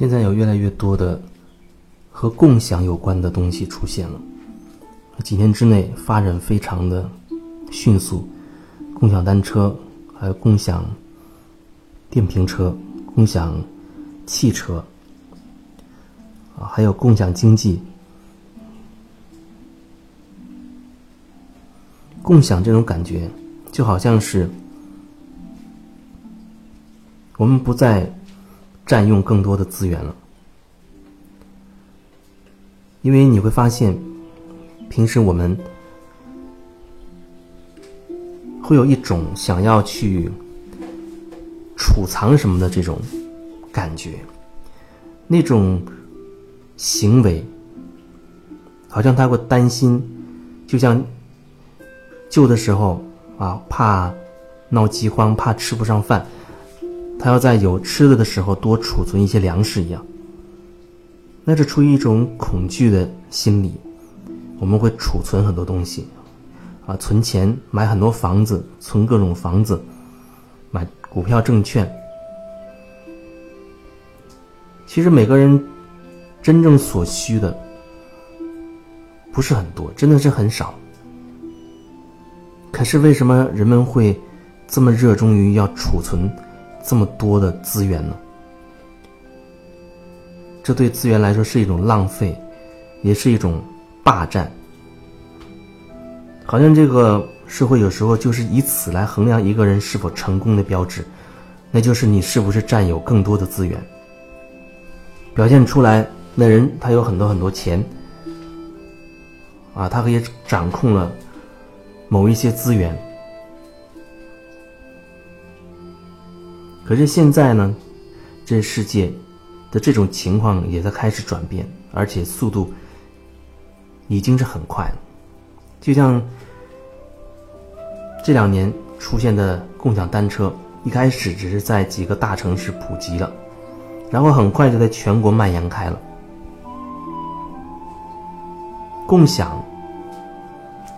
现在有越来越多的和共享有关的东西出现了，几年之内发展非常的迅速，共享单车，还有共享电瓶车、共享汽车，啊，还有共享经济，共享这种感觉就好像是我们不再。占用更多的资源了，因为你会发现，平时我们会有一种想要去储藏什么的这种感觉，那种行为，好像他会担心，就像旧的时候啊，怕闹饥荒，怕吃不上饭。他要在有吃的的时候多储存一些粮食一样，那是出于一种恐惧的心理，我们会储存很多东西，啊，存钱买很多房子，存各种房子，买股票证券。其实每个人真正所需的不是很多，真的是很少。可是为什么人们会这么热衷于要储存？这么多的资源呢？这对资源来说是一种浪费，也是一种霸占。好像这个社会有时候就是以此来衡量一个人是否成功的标志，那就是你是不是占有更多的资源。表现出来，那人他有很多很多钱，啊，他可以掌控了某一些资源。可是现在呢，这世界的这种情况也在开始转变，而且速度已经是很快了。就像这两年出现的共享单车，一开始只是在几个大城市普及了，然后很快就在全国蔓延开了。共享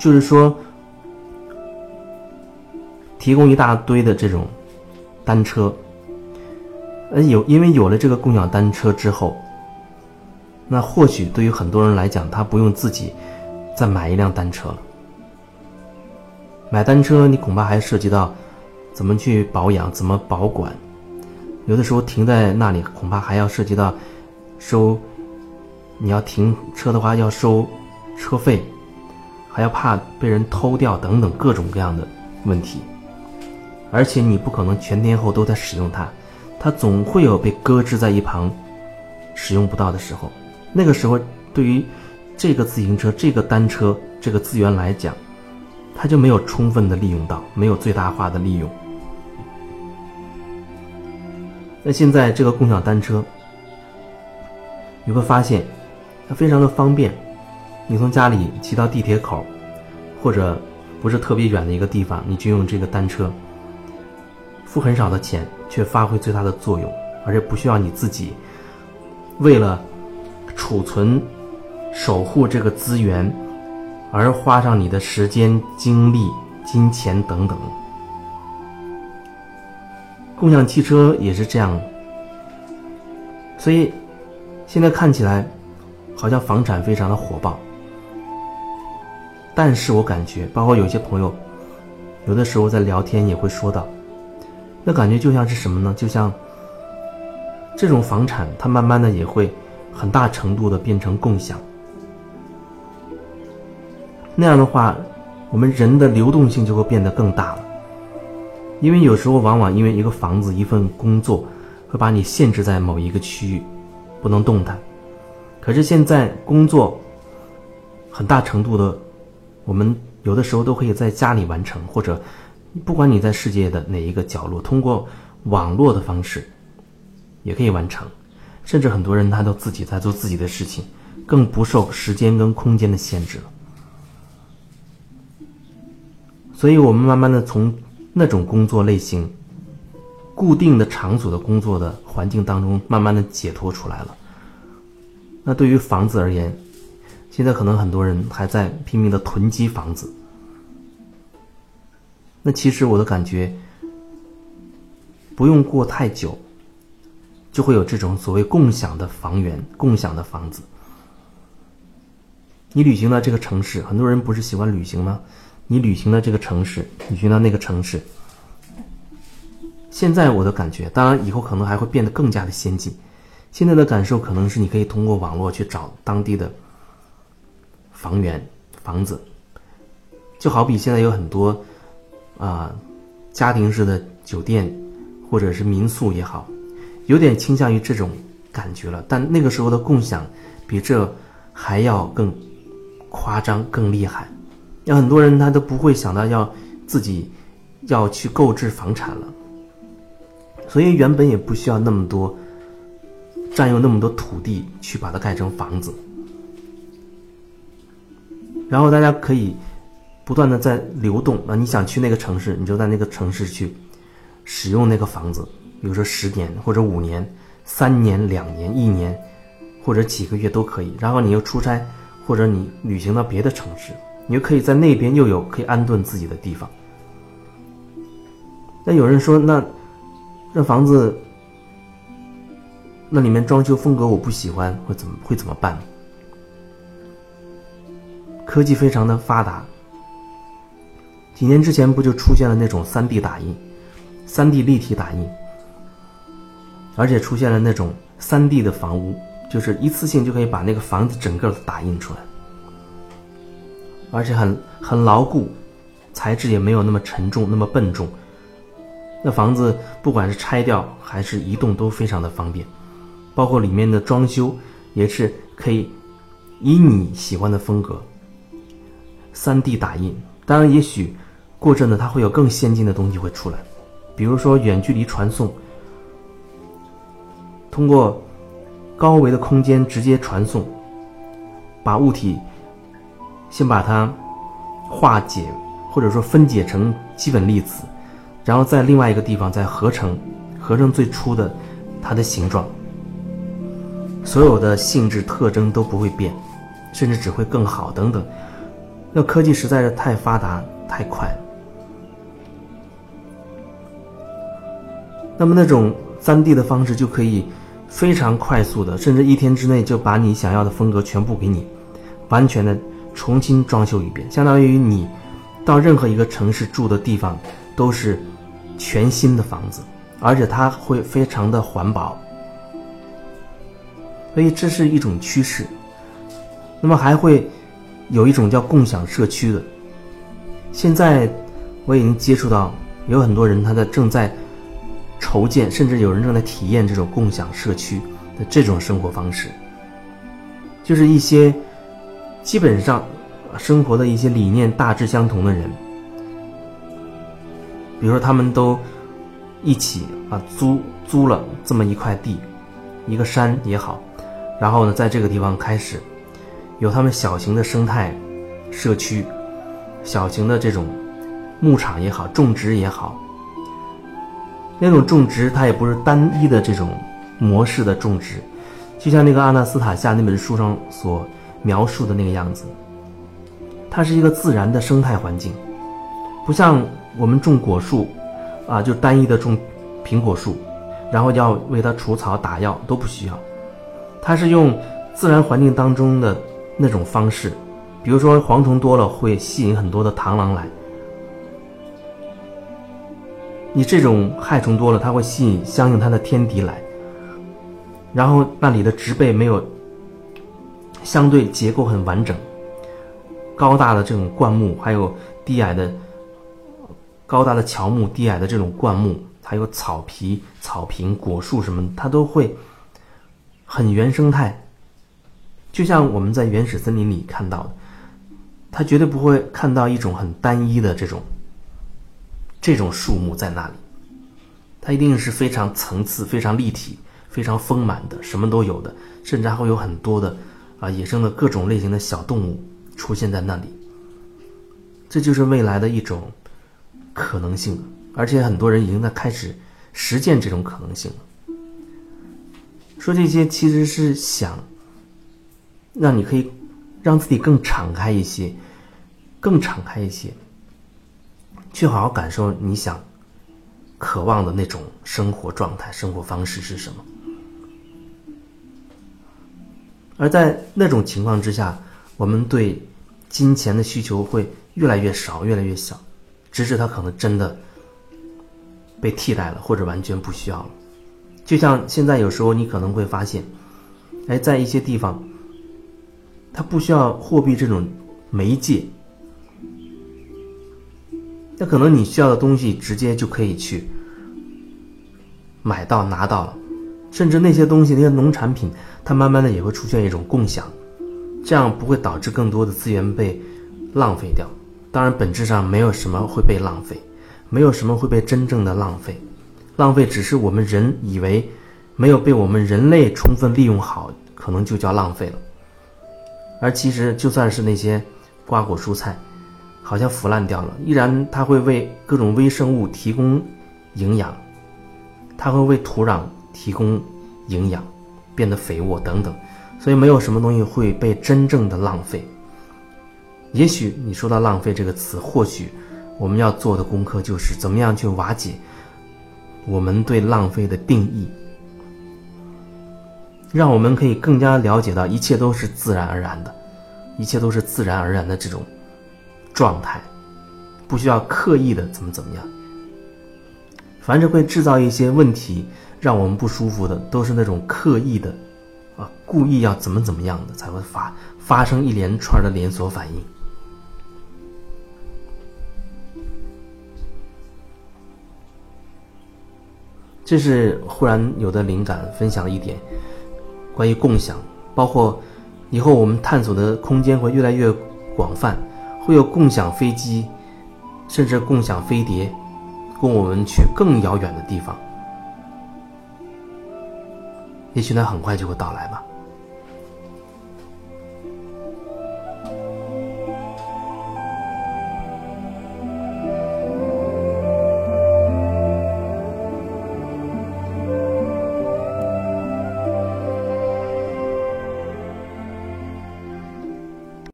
就是说，提供一大堆的这种单车。呃，有因为有了这个共享单车之后，那或许对于很多人来讲，他不用自己再买一辆单车了。买单车，你恐怕还涉及到怎么去保养、怎么保管，有的时候停在那里，恐怕还要涉及到收，你要停车的话要收车费，还要怕被人偷掉等等各种各样的问题，而且你不可能全天候都在使用它。它总会有被搁置在一旁、使用不到的时候。那个时候，对于这个自行车、这个单车这个资源来讲，它就没有充分的利用到，没有最大化的利用。那现在这个共享单车，你会发现它非常的方便。你从家里骑到地铁口，或者不是特别远的一个地方，你就用这个单车。付很少的钱，却发挥最大的作用，而且不需要你自己为了储存、守护这个资源而花上你的时间、精力、金钱等等。共享汽车也是这样，所以现在看起来好像房产非常的火爆，但是我感觉，包括有些朋友，有的时候在聊天也会说到。那感觉就像是什么呢？就像这种房产，它慢慢的也会很大程度的变成共享。那样的话，我们人的流动性就会变得更大了。因为有时候往往因为一个房子、一份工作，会把你限制在某一个区域，不能动弹。可是现在工作很大程度的，我们有的时候都可以在家里完成，或者。不管你在世界的哪一个角落，通过网络的方式也可以完成，甚至很多人他都自己在做自己的事情，更不受时间跟空间的限制了。所以，我们慢慢的从那种工作类型、固定的场所的工作的环境当中，慢慢的解脱出来了。那对于房子而言，现在可能很多人还在拼命的囤积房子。那其实我的感觉，不用过太久，就会有这种所谓共享的房源、共享的房子。你旅行到这个城市，很多人不是喜欢旅行吗？你旅行到这个城市，旅行到那个城市。现在我的感觉，当然以后可能还会变得更加的先进。现在的感受可能是，你可以通过网络去找当地的房源、房子，就好比现在有很多啊家庭式的酒店或者是民宿也好，有点倾向于这种感觉了。但那个时候的共享比这还要更夸张、更厉害。有很多人他都不会想到要自己要去购置房产了。所以原本也不需要那么多占用那么多土地去把它盖成房子，然后大家可以不断的在流动那，你想去那个城市，你就在那个城市去使用那个房子，比如说十年或者五年、三年、两年、一年或者几个月都可以。然后你又出差或者你旅行到别的城市，你就可以在那边又有可以安顿自己的地方。那有人说那。这房子，那里面装修风格我不喜欢，会怎么会怎么办？科技非常的发达，几年之前不就出现了那种三 D 打印、三 D 立体打印，而且出现了那种三 D 的房屋，就是一次性就可以把那个房子整个打印出来，而且很很牢固，材质也没有那么沉重，那么笨重。那房子不管是拆掉还是移动都非常的方便，包括里面的装修也是可以以你喜欢的风格三 D 打印。当然，也许过阵子它会有更先进的东西会出来，比如说远距离传送，通过高维的空间直接传送，把物体先把它化解或者说分解成基本粒子。然后在另外一个地方再合成，合成最初的它的形状，所有的性质特征都不会变，甚至只会更好等等。那科技实在是太发达太快了。那么那种三 D 的方式就可以非常快速的，甚至一天之内就把你想要的风格全部给你完全的重新装修一遍，相当于你到任何一个城市住的地方都是。全新的房子，而且它会非常的环保，所以这是一种趋势。那么还会有一种叫共享社区的。现在我已经接触到有很多人他在正在筹建，甚至有人正在体验这种共享社区的这种生活方式，就是一些基本上生活的一些理念大致相同的人。比如说，他们都一起啊租租了这么一块地，一个山也好，然后呢，在这个地方开始有他们小型的生态社区，小型的这种牧场也好，种植也好。那种种植它也不是单一的这种模式的种植，就像那个阿纳斯塔夏那本书上所描述的那个样子，它是一个自然的生态环境，不像。我们种果树，啊，就单一的种苹果树，然后要为它除草打药都不需要，它是用自然环境当中的那种方式，比如说蝗虫多了会吸引很多的螳螂来，你这种害虫多了，它会吸引相应它的天敌来，然后那里的植被没有相对结构很完整，高大的这种灌木，还有低矮的。高大的乔木、低矮的这种灌木，还有草皮、草坪、果树什么，它都会很原生态，就像我们在原始森林里看到的，它绝对不会看到一种很单一的这种这种树木在那里，它一定是非常层次、非常立体、非常丰满的，什么都有的，甚至还会有很多的啊野生的各种类型的小动物出现在那里，这就是未来的一种。可能性，而且很多人已经在开始实践这种可能性。说这些其实是想让你可以让自己更敞开一些，更敞开一些，去好好感受你想渴望的那种生活状态、生活方式是什么。而在那种情况之下，我们对金钱的需求会越来越少，越来越小，直至它可能真的被替代了，或者完全不需要了。就像现在有时候你可能会发现，哎，在一些地方，它不需要货币这种媒介，那可能你需要的东西直接就可以去买到拿到了，甚至那些东西那些农产品。它慢慢的也会出现一种共享，这样不会导致更多的资源被浪费掉。当然，本质上没有什么会被浪费，没有什么会被真正的浪费。浪费只是我们人以为没有被我们人类充分利用好，可能就叫浪费了。而其实，就算是那些瓜果蔬菜，好像腐烂掉了，依然它会为各种微生物提供营养，它会为土壤提供营养。变得肥沃等等，所以没有什么东西会被真正的浪费。也许你说到浪费这个词，或许我们要做的功课就是怎么样去瓦解我们对浪费的定义，让我们可以更加了解到一切都是自然而然的，一切都是自然而然的这种状态，不需要刻意的怎么怎么样。凡是会制造一些问题。让我们不舒服的都是那种刻意的，啊，故意要怎么怎么样的才会发发生一连串的连锁反应。这是忽然有的灵感，分享一点关于共享，包括以后我们探索的空间会越来越广泛，会有共享飞机，甚至共享飞碟，供我们去更遥远的地方。也许那，很快就会到来吧。